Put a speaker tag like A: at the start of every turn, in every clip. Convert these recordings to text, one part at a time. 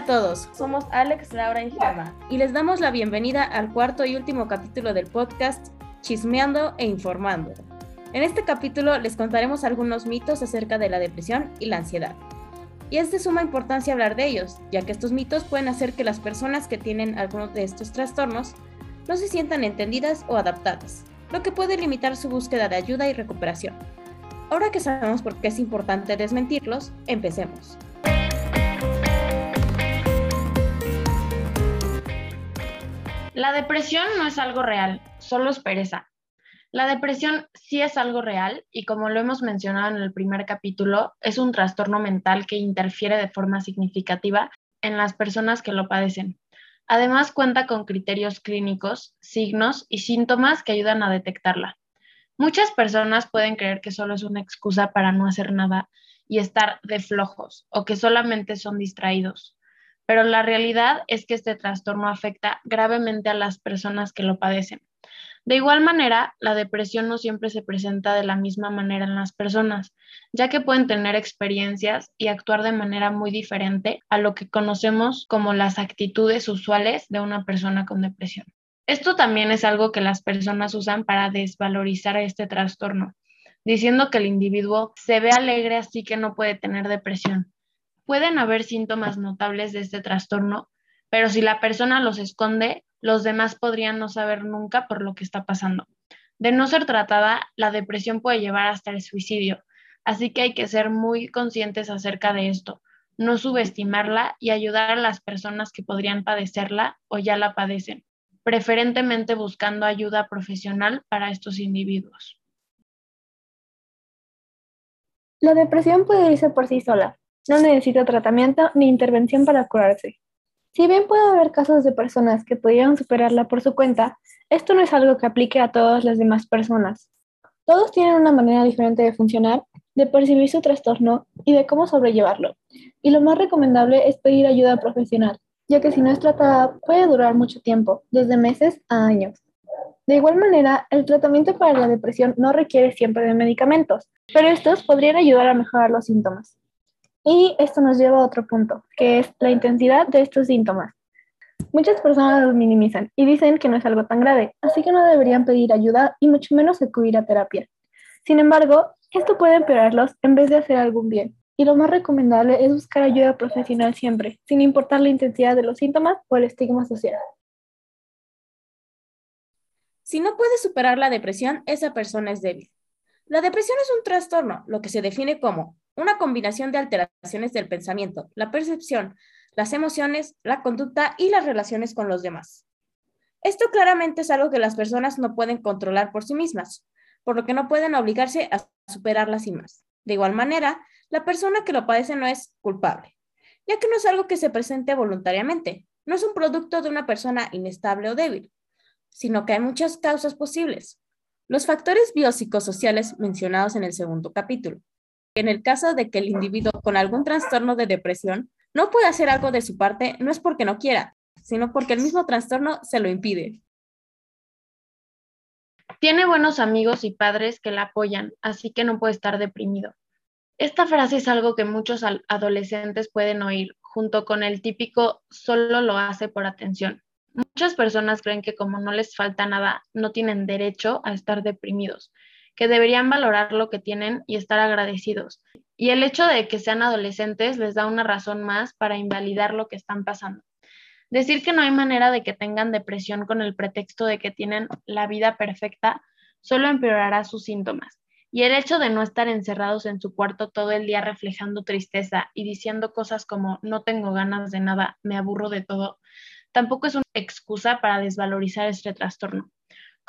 A: A todos, somos Alex, Laura y Gemma y les damos la bienvenida al cuarto y último capítulo del podcast Chismeando e Informando. En este capítulo les contaremos algunos mitos acerca de la depresión y la ansiedad. Y es de suma importancia hablar de ellos, ya que estos mitos pueden hacer que las personas que tienen alguno de estos trastornos no se sientan entendidas o adaptadas, lo que puede limitar su búsqueda de ayuda y recuperación. Ahora que sabemos por qué es importante desmentirlos, empecemos.
B: La depresión no es algo real, solo es pereza. La depresión sí es algo real y como lo hemos mencionado en el primer capítulo, es un trastorno mental que interfiere de forma significativa en las personas que lo padecen. Además cuenta con criterios clínicos, signos y síntomas que ayudan a detectarla. Muchas personas pueden creer que solo es una excusa para no hacer nada y estar de flojos o que solamente son distraídos pero la realidad es que este trastorno afecta gravemente a las personas que lo padecen. De igual manera, la depresión no siempre se presenta de la misma manera en las personas, ya que pueden tener experiencias y actuar de manera muy diferente a lo que conocemos como las actitudes usuales de una persona con depresión. Esto también es algo que las personas usan para desvalorizar este trastorno, diciendo que el individuo se ve alegre así que no puede tener depresión, Pueden haber síntomas notables de este trastorno, pero si la persona los esconde, los demás podrían no saber nunca por lo que está pasando. De no ser tratada, la depresión puede llevar hasta el suicidio, así que hay que ser muy conscientes acerca de esto, no subestimarla y ayudar a las personas que podrían padecerla o ya la padecen, preferentemente buscando ayuda profesional para estos individuos.
C: La depresión puede irse por sí sola, no necesita tratamiento ni intervención para curarse. Si bien puede haber casos de personas que pudieran superarla por su cuenta, esto no es algo que aplique a todas las demás personas. Todos tienen una manera diferente de funcionar, de percibir su trastorno y de cómo sobrellevarlo. Y lo más recomendable es pedir ayuda profesional, ya que si no es tratada puede durar mucho tiempo, desde meses a años. De igual manera, el tratamiento para la depresión no requiere siempre de medicamentos, pero estos podrían ayudar a mejorar los síntomas. Y esto nos lleva a otro punto, que es la intensidad de estos síntomas. Muchas personas los minimizan y dicen que no es algo tan grave, así que no deberían pedir ayuda y mucho menos acudir a terapia. Sin embargo, esto puede empeorarlos en vez de hacer algún bien. Y lo más recomendable es buscar ayuda profesional siempre, sin importar la intensidad de los síntomas o el estigma social.
A: Si no puede superar la depresión, esa persona es débil. La depresión es un trastorno, lo que se define como una combinación de alteraciones del pensamiento, la percepción, las emociones, la conducta y las relaciones con los demás. Esto claramente es algo que las personas no pueden controlar por sí mismas, por lo que no pueden obligarse a superarlas y más. De igual manera, la persona que lo padece no es culpable, ya que no es algo que se presente voluntariamente, no es un producto de una persona inestable o débil, sino que hay muchas causas posibles. Los factores biopsicosociales mencionados en el segundo capítulo, en el caso de que el individuo con algún trastorno de depresión no pueda hacer algo de su parte, no es porque no quiera, sino porque el mismo trastorno se lo impide.
B: Tiene buenos amigos y padres que la apoyan, así que no puede estar deprimido. Esta frase es algo que muchos adolescentes pueden oír, junto con el típico solo lo hace por atención. Muchas personas creen que como no les falta nada, no tienen derecho a estar deprimidos, que deberían valorar lo que tienen y estar agradecidos. Y el hecho de que sean adolescentes les da una razón más para invalidar lo que están pasando. Decir que no hay manera de que tengan depresión con el pretexto de que tienen la vida perfecta solo empeorará sus síntomas. Y el hecho de no estar encerrados en su cuarto todo el día reflejando tristeza y diciendo cosas como no tengo ganas de nada, me aburro de todo, tampoco es una excusa para desvalorizar este trastorno.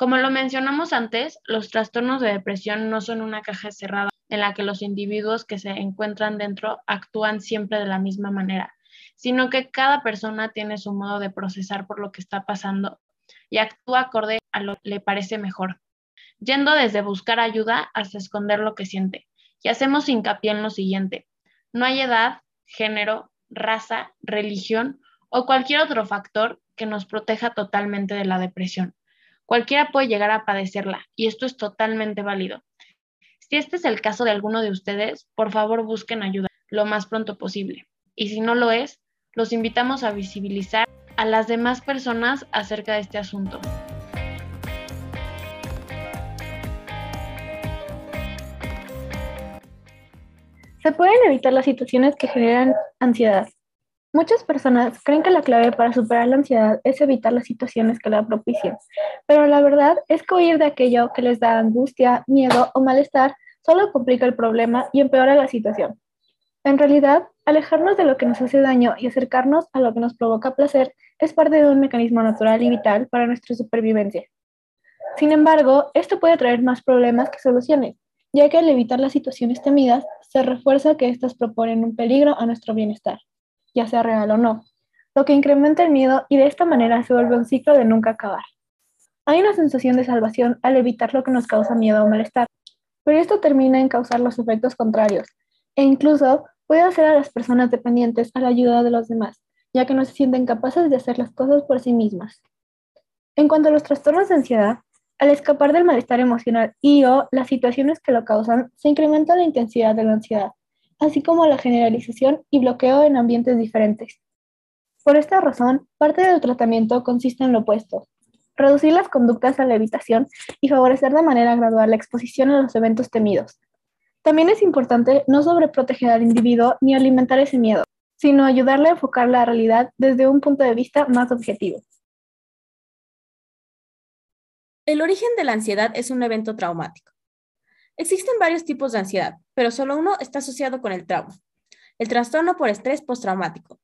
B: Como lo mencionamos antes, los trastornos de depresión no son una caja cerrada en la que los individuos que se encuentran dentro actúan siempre de la misma manera, sino que cada persona tiene su modo de procesar por lo que está pasando y actúa acorde a lo que le parece mejor, yendo desde buscar ayuda hasta esconder lo que siente. Y hacemos hincapié en lo siguiente, no hay edad, género, raza, religión o cualquier otro factor que nos proteja totalmente de la depresión. Cualquiera puede llegar a padecerla y esto es totalmente válido. Si este es el caso de alguno de ustedes, por favor busquen ayuda lo más pronto posible. Y si no lo es, los invitamos a visibilizar a las demás personas acerca de este asunto.
C: Se pueden evitar las situaciones que generan ansiedad. Muchas personas creen que la clave para superar la ansiedad es evitar las situaciones que la propician, pero la verdad es que huir de aquello que les da angustia, miedo o malestar solo complica el problema y empeora la situación. En realidad, alejarnos de lo que nos hace daño y acercarnos a lo que nos provoca placer es parte de un mecanismo natural y vital para nuestra supervivencia. Sin embargo, esto puede traer más problemas que soluciones, ya que al evitar las situaciones temidas, se refuerza que éstas proponen un peligro a nuestro bienestar, ya sea real o no, lo que incrementa el miedo y de esta manera se vuelve un ciclo de nunca acabar. Hay una sensación de salvación al evitar lo que nos causa miedo o malestar, pero esto termina en causar los efectos contrarios e incluso puede hacer a las personas dependientes a la ayuda de los demás, ya que no se sienten capaces de hacer las cosas por sí mismas. En cuanto a los trastornos de ansiedad, al escapar del malestar emocional y o las situaciones que lo causan, se incrementa la intensidad de la ansiedad, así como la generalización y bloqueo en ambientes diferentes. Por esta razón, parte del tratamiento consiste en lo opuesto, reducir las conductas a la evitación y favorecer de manera gradual la exposición a los eventos temidos. También es importante no sobreproteger al individuo ni alimentar ese miedo, sino ayudarle a enfocar la realidad desde un punto de vista más objetivo.
A: El origen de la ansiedad es un evento traumático. Existen varios tipos de ansiedad, pero solo uno está asociado con el trauma, el trastorno por estrés postraumático,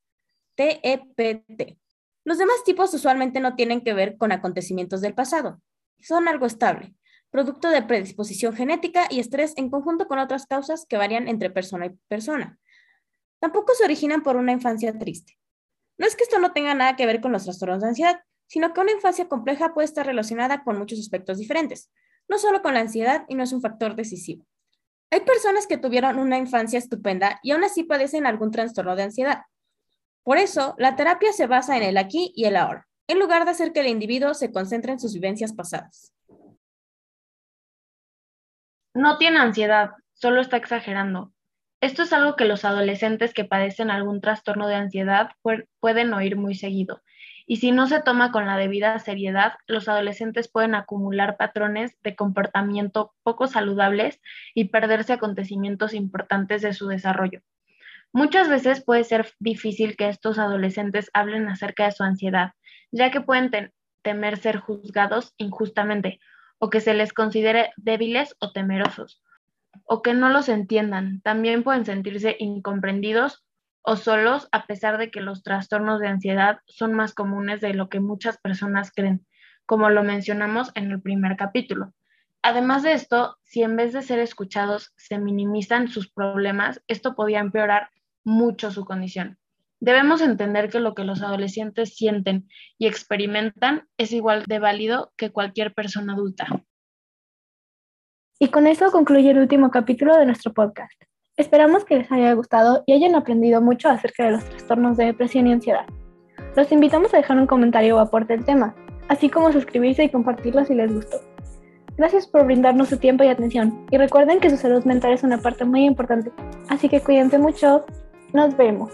A: TEPT. E Los demás tipos usualmente no tienen que ver con acontecimientos del pasado, son algo estable, producto de predisposición genética y estrés en conjunto con otras causas que varían entre persona y persona. Tampoco se originan por una infancia triste. No es que esto no tenga nada que ver con los trastornos de ansiedad, sino que una infancia compleja puede estar relacionada con muchos aspectos diferentes, no solo con la ansiedad y no es un factor decisivo. Hay personas que tuvieron una infancia estupenda y aún así padecen algún trastorno de ansiedad. Por eso, la terapia se basa en el aquí y el ahora, en lugar de hacer que el individuo se concentre en sus vivencias pasadas.
B: No tiene ansiedad, solo está exagerando. Esto es algo que los adolescentes que padecen algún trastorno de ansiedad pueden oír muy seguido y si no se toma con la debida seriedad, los adolescentes pueden acumular patrones de comportamiento poco saludables y perderse acontecimientos importantes de su desarrollo. Muchas veces puede ser difícil que estos adolescentes hablen acerca de su ansiedad, ya que pueden temer ser juzgados injustamente o que se les considere débiles o temerosos, o que no los entiendan. También pueden sentirse incomprendidos o solos a pesar de que los trastornos de ansiedad son más comunes de lo que muchas personas creen, como lo mencionamos en el primer capítulo. Además de esto, si en vez de ser escuchados se minimizan sus problemas, esto podría empeorar mucho su condición. Debemos entender que lo que los adolescentes sienten y experimentan es igual de válido que cualquier persona adulta.
C: Y con eso concluye el último capítulo de nuestro podcast. Esperamos que les haya gustado y hayan aprendido mucho acerca de los trastornos de depresión y ansiedad. Los invitamos a dejar un comentario o aporte al tema, así como suscribirse y compartirlo si les gustó. Gracias por brindarnos su tiempo y atención y recuerden que su salud mental es una parte muy importante, así que cuídense mucho. Nos vemos.